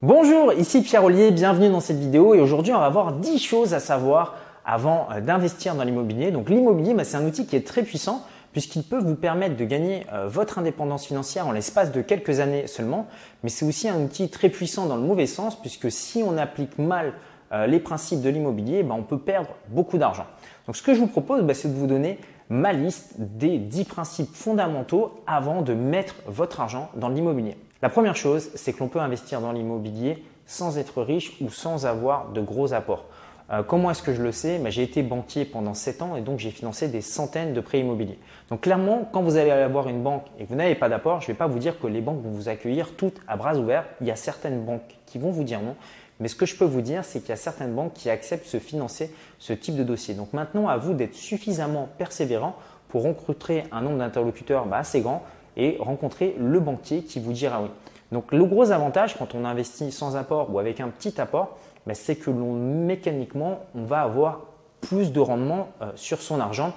Bonjour, ici Pierre Ollier, bienvenue dans cette vidéo et aujourd'hui on va voir 10 choses à savoir avant euh, d'investir dans l'immobilier. Donc l'immobilier, bah, c'est un outil qui est très puissant puisqu'il peut vous permettre de gagner euh, votre indépendance financière en l'espace de quelques années seulement, mais c'est aussi un outil très puissant dans le mauvais sens puisque si on applique mal euh, les principes de l'immobilier, bah, on peut perdre beaucoup d'argent. Donc ce que je vous propose, bah, c'est de vous donner ma liste des 10 principes fondamentaux avant de mettre votre argent dans l'immobilier. La première chose, c'est que l'on peut investir dans l'immobilier sans être riche ou sans avoir de gros apports. Euh, comment est-ce que je le sais? Ben, J'ai été banquier pendant 7 ans et donc j'ai financé des centaines de prêts immobiliers. Donc clairement, quand vous allez avoir une banque et que vous n'avez pas d'apport, je ne vais pas vous dire que les banques vont vous accueillir toutes à bras ouverts. Il y a certaines banques qui vont vous dire non. Mais ce que je peux vous dire, c'est qu'il y a certaines banques qui acceptent de financer ce type de dossier. Donc maintenant, à vous d'être suffisamment persévérant pour recruter un nombre d'interlocuteurs bah, assez grand et rencontrer le banquier qui vous dira oui. Donc le gros avantage quand on investit sans apport ou avec un petit apport, ben, c'est que l'on mécaniquement on va avoir plus de rendement euh, sur son argent.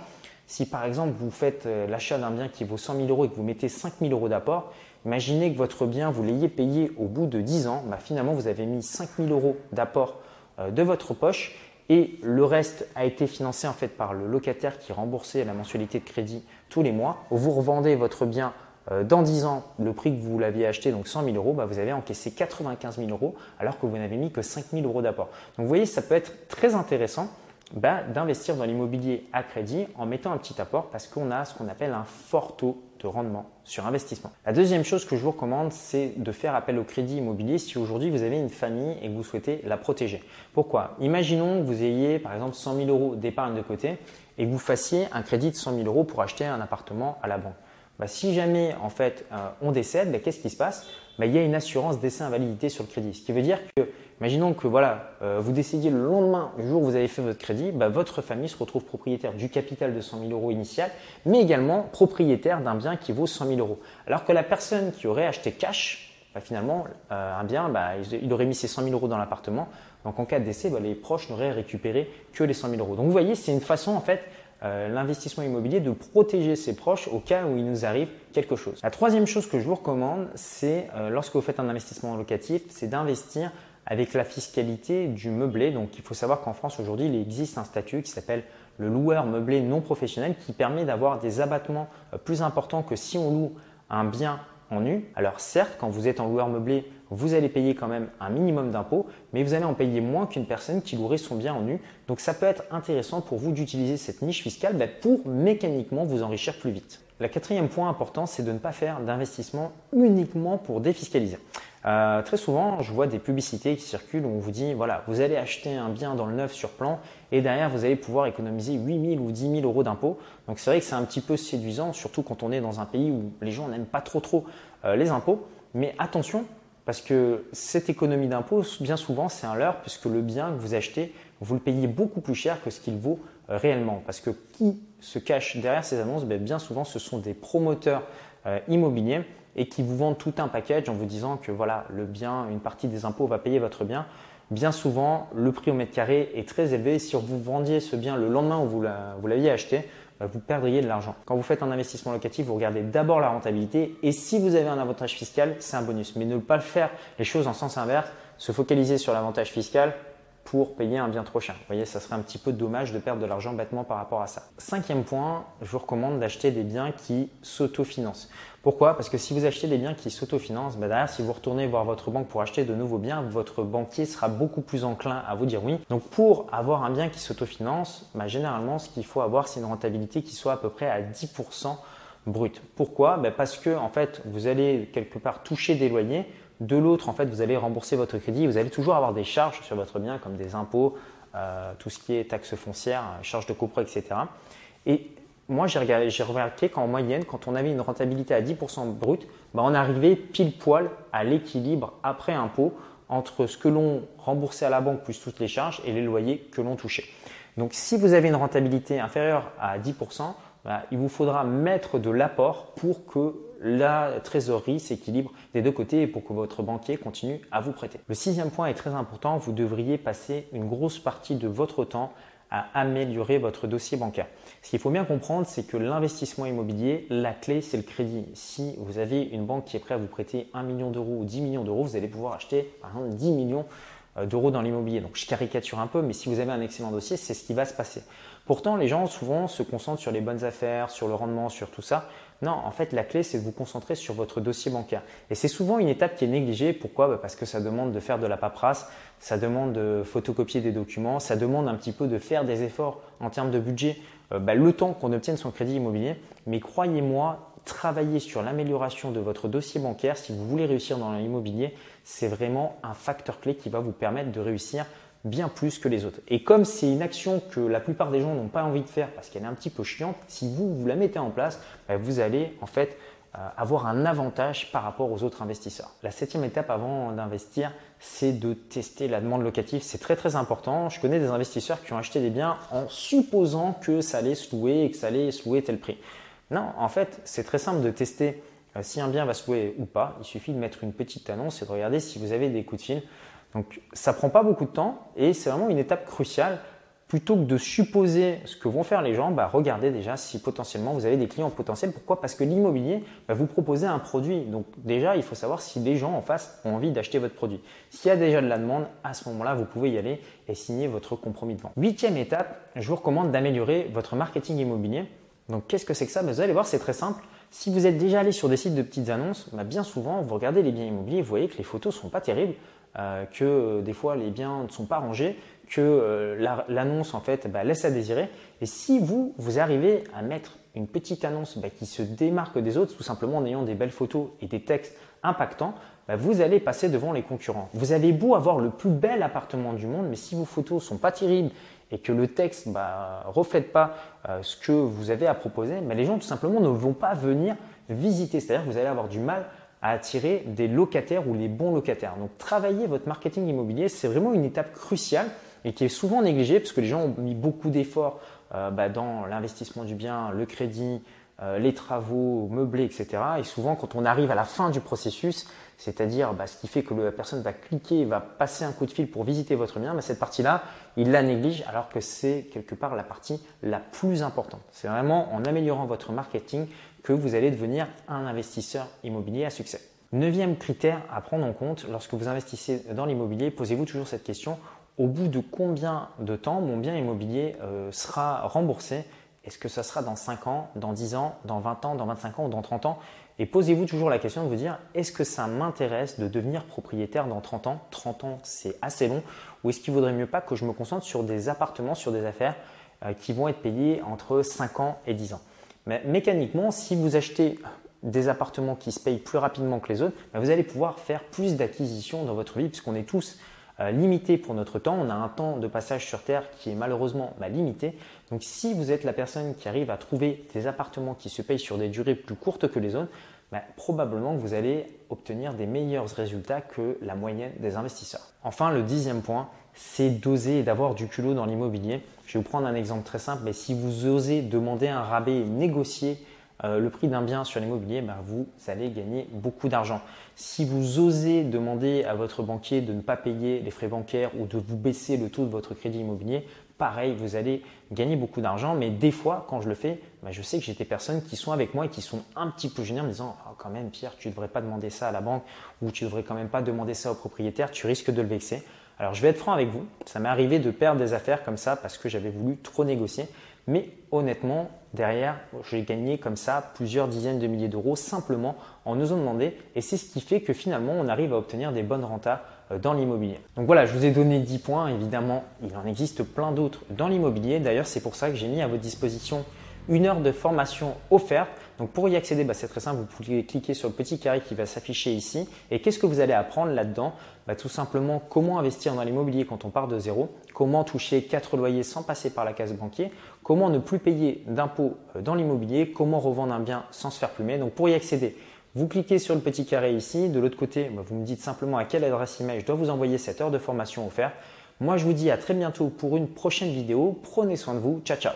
Si par exemple vous faites euh, l'achat d'un bien qui vaut 100 000 euros et que vous mettez 5 000 euros d'apport, imaginez que votre bien vous l'ayez payé au bout de 10 ans, ben, finalement vous avez mis 5 000 euros d'apport euh, de votre poche et le reste a été financé en fait par le locataire qui remboursait la mensualité de crédit tous les mois. Vous revendez votre bien dans 10 ans, le prix que vous l'aviez acheté, donc 100 000 euros, bah, vous avez encaissé 95 000 euros alors que vous n'avez mis que 5 000 euros d'apport. Donc vous voyez, ça peut être très intéressant bah, d'investir dans l'immobilier à crédit en mettant un petit apport parce qu'on a ce qu'on appelle un fort taux de rendement sur investissement. La deuxième chose que je vous recommande, c'est de faire appel au crédit immobilier si aujourd'hui vous avez une famille et que vous souhaitez la protéger. Pourquoi? Imaginons que vous ayez par exemple 100 000 euros d'épargne de côté et que vous fassiez un crédit de 100 000 euros pour acheter un appartement à la banque. Bah, si jamais en fait euh, on décède, bah, qu'est-ce qui se passe? Bah, Il y a une assurance décès invalidité sur le crédit. Ce qui veut dire que, imaginons que voilà, euh, vous décédiez le lendemain, le jour où vous avez fait votre crédit, votre famille se retrouve propriétaire du capital de 100 000 euros initial, mais également propriétaire d'un bien qui vaut 100 000 euros. Alors que la personne qui aurait acheté cash, finalement, euh, un bien, il aurait mis ses 100 000 euros dans l'appartement. Donc en cas de décès, les proches n'auraient récupéré que les 100 000 euros. Donc vous voyez, c'est une façon en fait euh, l'investissement immobilier de protéger ses proches au cas où il nous arrive quelque chose. La troisième chose que je vous recommande, c'est euh, lorsque vous faites un investissement locatif, c'est d'investir avec la fiscalité du meublé. Donc il faut savoir qu'en France aujourd'hui, il existe un statut qui s'appelle le loueur meublé non professionnel qui permet d'avoir des abattements euh, plus importants que si on loue un bien en. Alors certes, quand vous êtes en loueur meublé, vous allez payer quand même un minimum d'impôts, mais vous allez en payer moins qu'une personne qui louerait son bien en nu. Donc ça peut être intéressant pour vous d'utiliser cette niche fiscale bah, pour mécaniquement vous enrichir plus vite. Le quatrième point important, c'est de ne pas faire d'investissement uniquement pour défiscaliser. Euh, très souvent, je vois des publicités qui circulent où on vous dit voilà, vous allez acheter un bien dans le neuf sur plan et derrière vous allez pouvoir économiser 8 000 ou 10 000 euros d'impôts. Donc c'est vrai que c'est un petit peu séduisant, surtout quand on est dans un pays où les gens n'aiment pas trop trop euh, les impôts. Mais attention, parce que cette économie d'impôts, bien souvent, c'est un leurre, puisque le bien que vous achetez, vous le payez beaucoup plus cher que ce qu'il vaut euh, réellement. Parce que qui se cache derrière ces annonces? Ben, Bien souvent, ce sont des promoteurs immobiliers et qui vous vendent tout un package en vous disant que voilà, le bien, une partie des impôts va payer votre bien. Bien souvent, le prix au mètre carré est très élevé. Si vous vendiez ce bien le lendemain où vous l'aviez acheté, bah, vous perdriez de l'argent. Quand vous faites un investissement locatif, vous regardez d'abord la rentabilité et si vous avez un avantage fiscal, c'est un bonus. Mais ne pas le faire les choses en sens inverse, se focaliser sur l'avantage fiscal, pour payer un bien trop cher. Vous voyez, ça serait un petit peu dommage de perdre de l'argent bêtement par rapport à ça. Cinquième point, je vous recommande d'acheter des biens qui s'autofinancent. Pourquoi? Parce que si vous achetez des biens qui s'autofinancent, bah derrière, si vous retournez voir votre banque pour acheter de nouveaux biens, votre banquier sera beaucoup plus enclin à vous dire oui. Donc pour avoir un bien qui s'autofinance, bah généralement, ce qu'il faut avoir, c'est une rentabilité qui soit à peu près à 10% brut. Pourquoi? Bah Parce que en fait, vous allez quelque part toucher des loyers de l'autre, en fait, vous allez rembourser votre crédit. Vous allez toujours avoir des charges sur votre bien, comme des impôts, euh, tout ce qui est taxes foncières, charges de copro, etc. Et moi, j'ai remarqué qu'en moyenne, quand on avait une rentabilité à 10% brut, bah, on arrivait pile poil à l'équilibre après impôt entre ce que l'on remboursait à la banque plus toutes les charges et les loyers que l'on touchait. Donc, si vous avez une rentabilité inférieure à 10%, bah, il vous faudra mettre de l'apport pour que la trésorerie s'équilibre des deux côtés pour que votre banquier continue à vous prêter. Le sixième point est très important, vous devriez passer une grosse partie de votre temps à améliorer votre dossier bancaire. Ce qu'il faut bien comprendre, c'est que l'investissement immobilier, la clé, c'est le crédit. Si vous avez une banque qui est prête à vous prêter 1 million d'euros ou 10 millions d'euros, vous allez pouvoir acheter par exemple 10 millions euh, d'euros dans l'immobilier. Donc je caricature un peu, mais si vous avez un excellent dossier, c'est ce qui va se passer. Pourtant, les gens souvent se concentrent sur les bonnes affaires, sur le rendement, sur tout ça. Non, en fait, la clé, c'est de vous concentrer sur votre dossier bancaire. Et c'est souvent une étape qui est négligée. Pourquoi? Bah, Parce que ça demande de faire de la paperasse, ça demande de photocopier des documents, ça demande un petit peu de faire des efforts en termes de budget, euh, bah, le temps qu'on obtienne son crédit immobilier. Mais croyez-moi, travailler sur l'amélioration de votre dossier bancaire, si vous voulez réussir dans l'immobilier, c'est vraiment un facteur clé qui va vous permettre de réussir bien plus que les autres. Et comme c'est une action que la plupart des gens n'ont pas envie de faire parce qu'elle est un petit peu chiante, si vous, vous la mettez en place, bah, vous allez en fait euh, avoir un avantage par rapport aux autres investisseurs. La septième étape avant d'investir, c'est de tester la demande locative. C'est très très important. Je connais des investisseurs qui ont acheté des biens en supposant que ça allait se louer et que ça allait se louer tel prix. Non, en fait, c'est très simple de tester euh, si un bien va se louer ou pas. Il suffit de mettre une petite annonce et de regarder si vous avez des coups de fil. Donc, ça prend pas beaucoup de temps et c'est vraiment une étape cruciale. Plutôt que de supposer ce que vont faire les gens, bah, regardez déjà si potentiellement vous avez des clients potentiels. Pourquoi? Parce que l'immobilier va vous proposer un produit. Donc déjà, il faut savoir si les gens en face ont envie d'acheter votre produit. S'il y a déjà de la demande, à ce moment-là, vous pouvez y aller et signer votre compromis de vente. Huitième étape, je vous recommande d'améliorer votre marketing immobilier. Donc qu'est-ce que c'est que ça? Ben, Vous allez voir, c'est très simple. Si vous êtes déjà allé sur des sites de petites annonces, ben, bien souvent, vous regardez les biens immobiliers, vous voyez que les photos ne sont pas terribles, euh, que euh, des fois les biens ne sont pas rangés, que euh, l'annonce en fait ben, laisse à désirer. Et si vous, vous arrivez à mettre une petite annonce qui se démarque des autres, tout simplement en ayant des belles photos et des textes impactants, vous allez passer devant les concurrents. Vous avez beau avoir le plus bel appartement du monde, mais si vos photos sont pas terribles et que le texte ne bah, reflète pas ce que vous avez à proposer, les gens tout simplement ne vont pas venir visiter. C'est-à-dire que vous allez avoir du mal à attirer des locataires ou les bons locataires. Donc travailler votre marketing immobilier, c'est vraiment une étape cruciale et qui est souvent négligée parce que les gens ont mis beaucoup d'efforts euh, bah, dans l'investissement du bien, le crédit, euh, les travaux, meublés, etc. Et souvent, quand on arrive à la fin du processus, c'est-à-dire bah, ce qui fait que la personne va cliquer, va passer un coup de fil pour visiter votre bien, bah, cette partie-là, il la néglige alors que c'est quelque part la partie la plus importante. C'est vraiment en améliorant votre marketing que vous allez devenir un investisseur immobilier à succès. Neuvième critère à prendre en compte lorsque vous investissez dans l'immobilier, posez-vous toujours cette question au bout de combien de temps mon bien immobilier euh, sera remboursé est-ce que ça sera dans 5 ans, dans 10 ans, dans 20 ans, dans 25 ans ou dans 30 ans? Et posez-vous toujours la question de vous dire, est-ce que ça m'intéresse de devenir propriétaire dans 30 ans? 30 ans, c'est assez long. Ou est-ce qu'il vaudrait mieux pas que je me concentre sur des appartements, sur des affaires euh, qui vont être payées entre 5 ans et 10 ans? Mais mécaniquement, si vous achetez des appartements qui se payent plus rapidement que les autres, bah, vous allez pouvoir faire plus d'acquisitions dans votre vie puisqu'on est tous limité pour notre temps. On a un temps de passage sur Terre qui est malheureusement bah, limité. Donc si vous êtes la personne qui arrive à trouver des appartements qui se payent sur des durées plus courtes que les autres, bah, probablement vous allez obtenir des meilleurs résultats que la moyenne des investisseurs. Enfin, le dixième point, c'est d'oser et d'avoir du culot dans l'immobilier. Je vais vous prendre un exemple très simple, mais si vous osez demander un rabais, négocier euh, le prix d'un bien sur l'immobilier, ben, vous allez gagner beaucoup d'argent. Si vous osez demander à votre banquier de ne pas payer les frais bancaires ou de vous baisser le taux de votre crédit immobilier, pareil, vous allez gagner beaucoup d'argent. Mais des fois, quand je le fais, ben, je sais que j'ai des personnes qui sont avec moi et qui sont un petit peu gênées en me disant oh, quand même, Pierre, tu ne devrais pas demander ça à la banque ou tu ne devrais quand même pas demander ça au propriétaire, tu risques de le vexer. Alors, je vais être franc avec vous. Ça m'est arrivé de perdre des affaires comme ça parce que j'avais voulu trop négocier. Mais honnêtement, derrière, j'ai gagné comme ça plusieurs dizaines de milliers d'euros simplement en osant demander. Et c'est ce qui fait que finalement, on arrive à obtenir des bonnes rentas euh, dans l'immobilier. Donc voilà, je vous ai donné 10 points. Évidemment, il en existe plein d'autres dans l'immobilier. D'ailleurs, c'est pour ça que j'ai mis à votre disposition une heure de formation offerte. Donc pour y accéder, bah, c'est très simple, vous pouvez cliquer sur le petit carré qui va s'afficher ici. Et qu'est-ce que vous allez apprendre là-dedans? Bah, Tout simplement comment investir dans l'immobilier quand on part de zéro, comment toucher 4 loyers sans passer par la case banquier, comment ne plus payer d'impôts euh, dans l'immobilier, comment revendre un bien sans se faire plumer? Donc pour y accéder, vous cliquez sur le petit carré ici. De l'autre côté, bah, vous me dites simplement à quelle adresse email je dois vous envoyer cette heure de formation offerte. Moi, je vous dis à très bientôt pour une prochaine vidéo. Prenez soin de vous. Ciao, ciao.